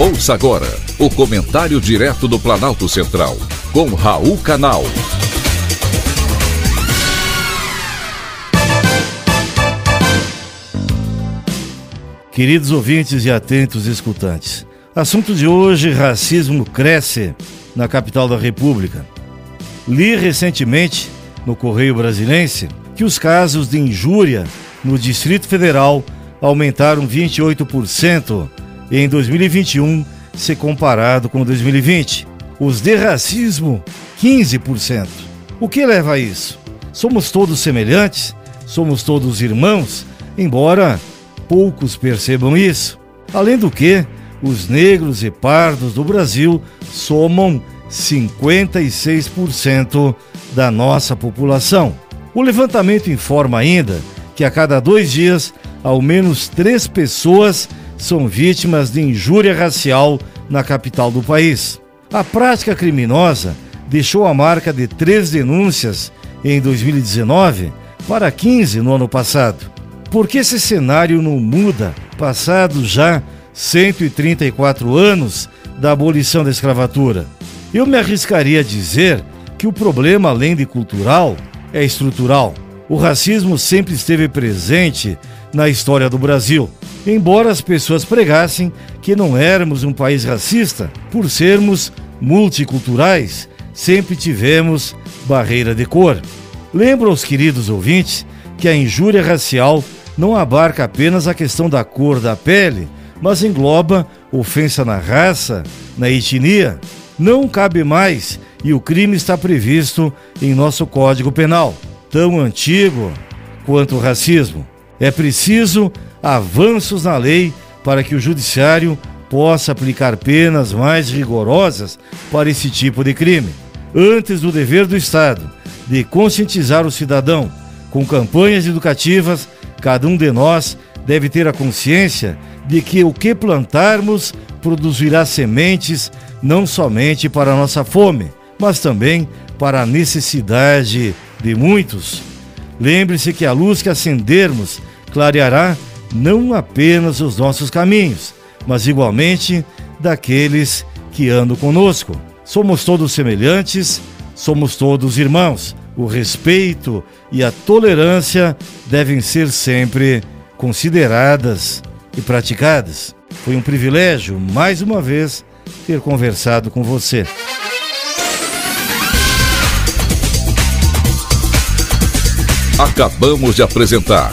Ouça agora o comentário direto do Planalto Central, com Raul Canal. Queridos ouvintes e atentos escutantes, assunto de hoje: racismo cresce na capital da República. Li recentemente no Correio Brasilense que os casos de injúria no Distrito Federal aumentaram 28% em 2021 se comparado com 2020. Os de racismo, 15%. O que leva a isso? Somos todos semelhantes? Somos todos irmãos? Embora poucos percebam isso. Além do que, os negros e pardos do Brasil somam 56% da nossa população. O levantamento informa ainda que a cada dois dias, ao menos três pessoas são vítimas de injúria racial na capital do país. A prática criminosa deixou a marca de três denúncias em 2019 para 15 no ano passado. Por que esse cenário não muda, passados já 134 anos da abolição da escravatura? Eu me arriscaria a dizer que o problema, além de cultural, é estrutural. O racismo sempre esteve presente na história do Brasil embora as pessoas pregassem que não éramos um país racista, por sermos multiculturais, sempre tivemos barreira de cor. Lembro aos queridos ouvintes que a injúria racial não abarca apenas a questão da cor da pele, mas engloba ofensa na raça, na etnia. Não cabe mais e o crime está previsto em nosso Código Penal, tão antigo quanto o racismo. É preciso avanços na lei para que o Judiciário possa aplicar penas mais rigorosas para esse tipo de crime. Antes do dever do Estado de conscientizar o cidadão com campanhas educativas, cada um de nós deve ter a consciência de que o que plantarmos produzirá sementes não somente para a nossa fome, mas também para a necessidade de muitos. Lembre-se que a luz que acendermos clareará não apenas os nossos caminhos, mas igualmente daqueles que andam conosco. Somos todos semelhantes, somos todos irmãos. O respeito e a tolerância devem ser sempre consideradas e praticadas. Foi um privilégio, mais uma vez, ter conversado com você. Acabamos de apresentar